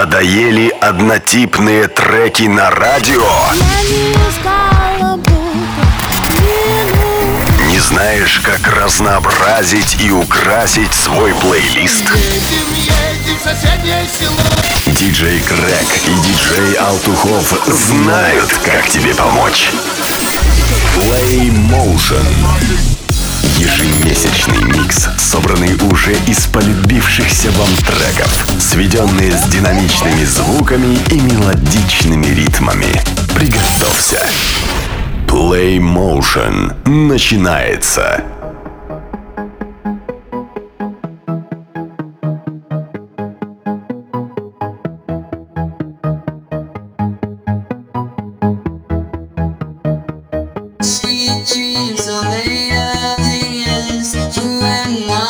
Надоели однотипные треки на радио? Не знаешь, как разнообразить и украсить свой плейлист? Диджей Крэк и диджей Алтухов знают, как тебе помочь. Play Motion. Ежемесячный микс, собранный уже из полюбившихся вам треков, сведенные с динамичными звуками и мелодичными ритмами. Приготовься. Play Motion начинается. my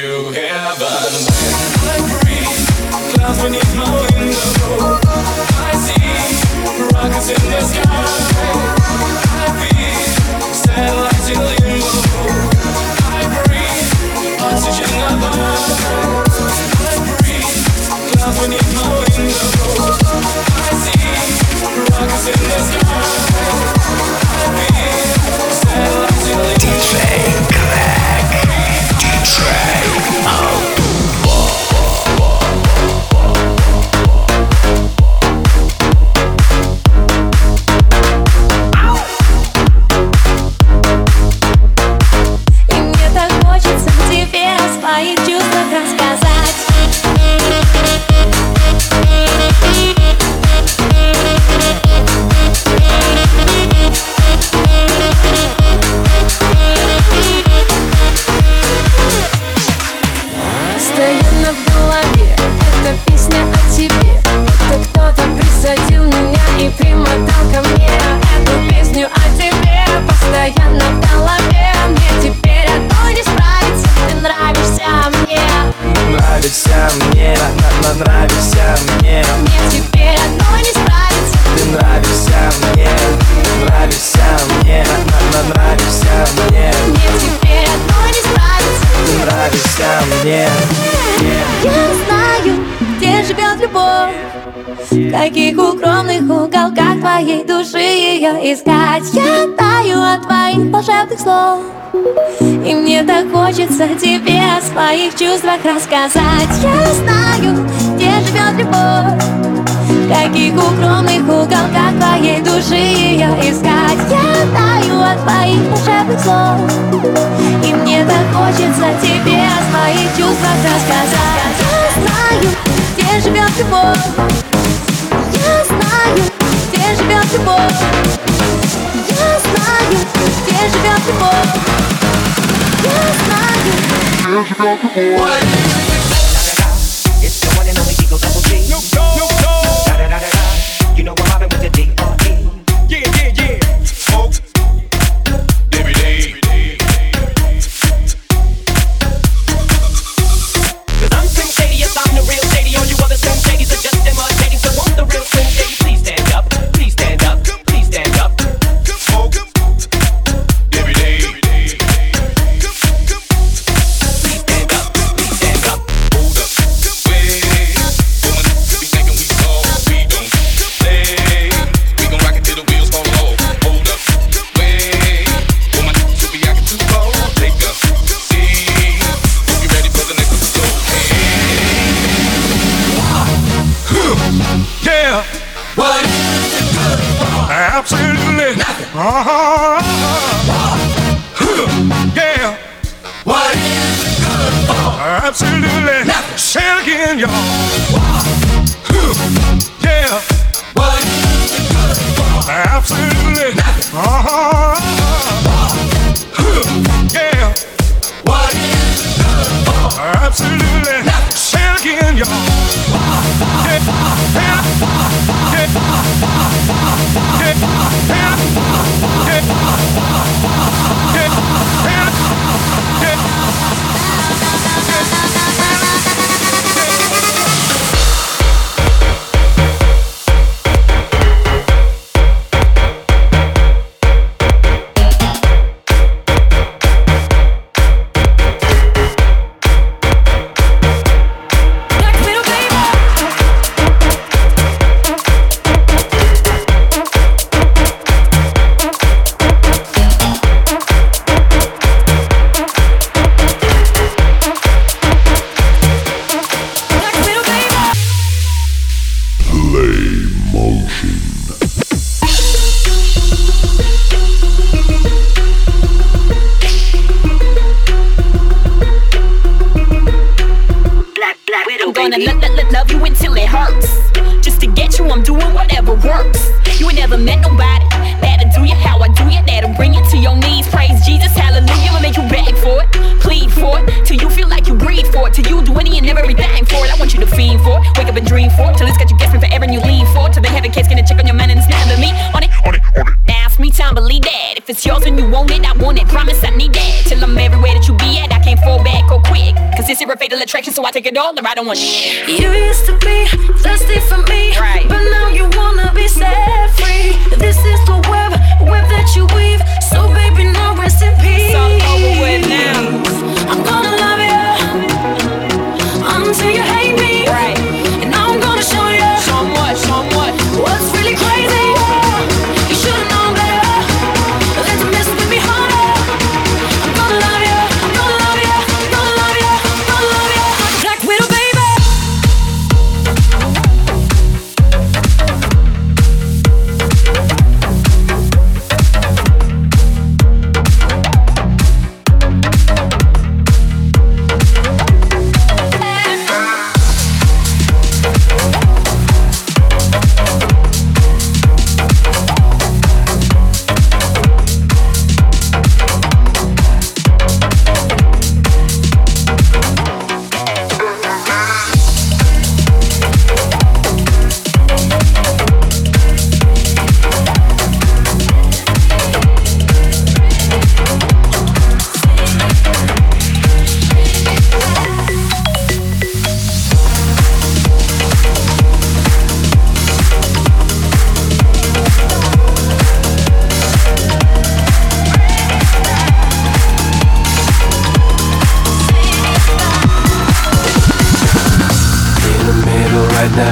to heaven. I'm clouds beneath my window. I see rockets in the sky. I satellites in limbo. I breathe oxygen above. I'm clouds beneath my window. I see rockets in the sky. I satellites in limbo. DJ искать. Я таю от твоих волшебных слов. И мне так хочется тебе о своих чувствах рассказать. Я знаю, где живет любовь. В каких укромных уголках твоей души ее искать. Я таю от твоих волшебных слов. И мне так хочется тебе о своих чувствах рассказать. Я знаю, где живет любовь. Я знаю, где живет любовь. живет любовь Я знаю, где живет любовь fatal attraction, so I take it all or I don't want shit. You used to be thirsty for me, right. but now you wanna be set free. This is the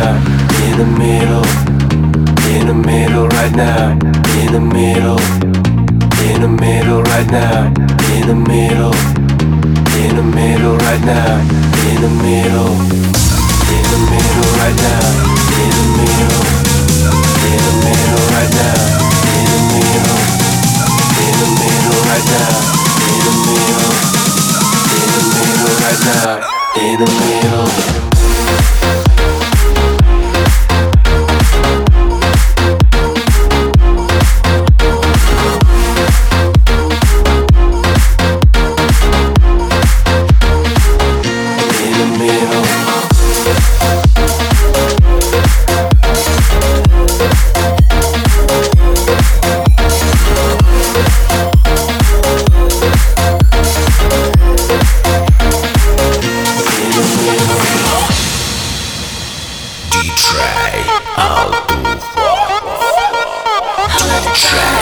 now, in the middle, in the middle right now, in the middle, in the middle right now, in the middle, in the middle right now, in the middle, in the middle right now, in the middle, in the middle right now, in the middle, in the middle right now, in the middle, in the middle right now, in the middle. House. House.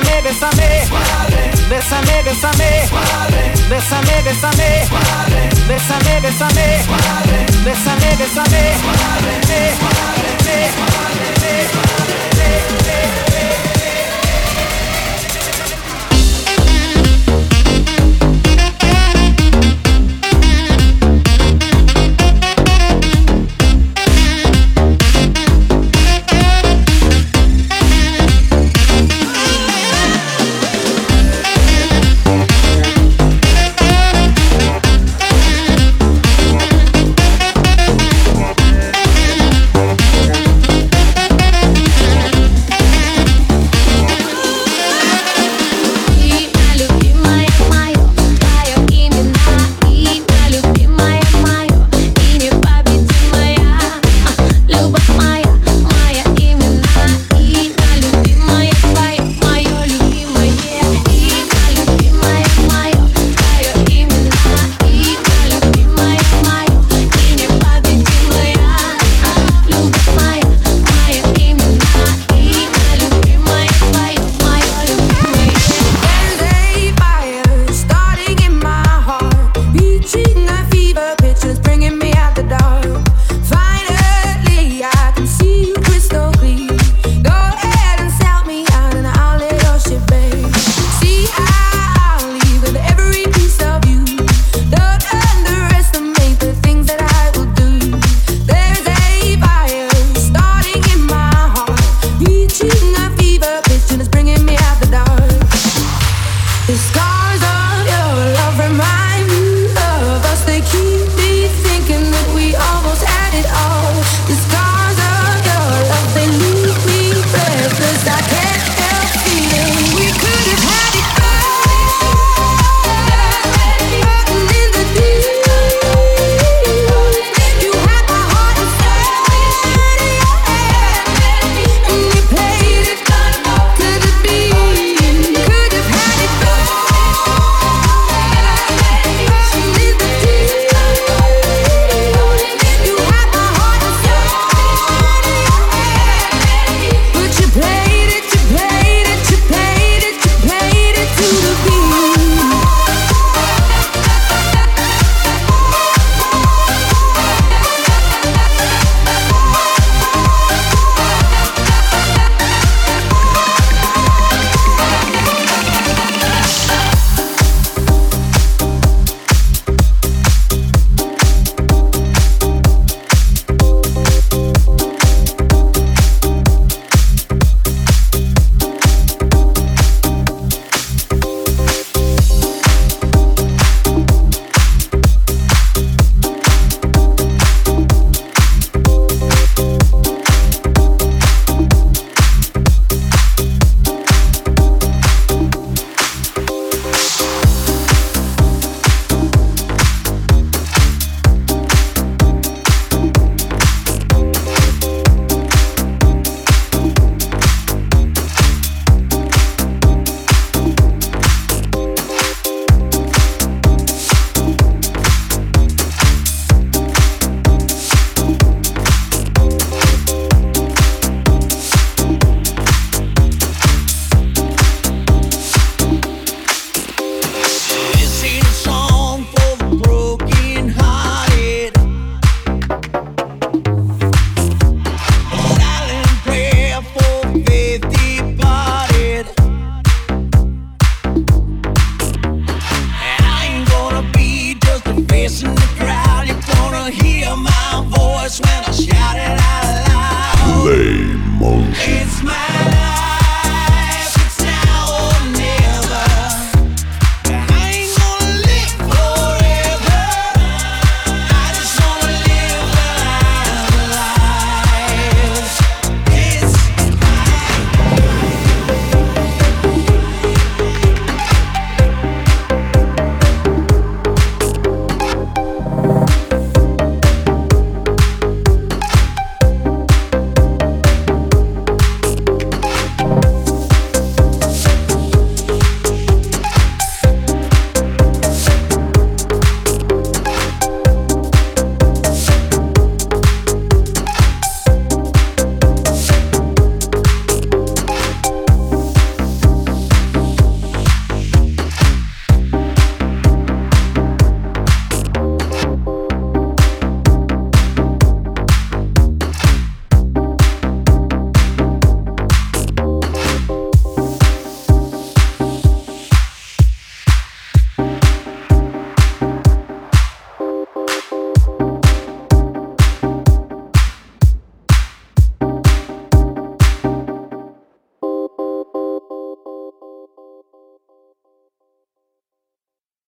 bésame, bésame, bésame, bésame, bésame, bésame, bésame, bésame, bésame, bésame, bésame, bésame,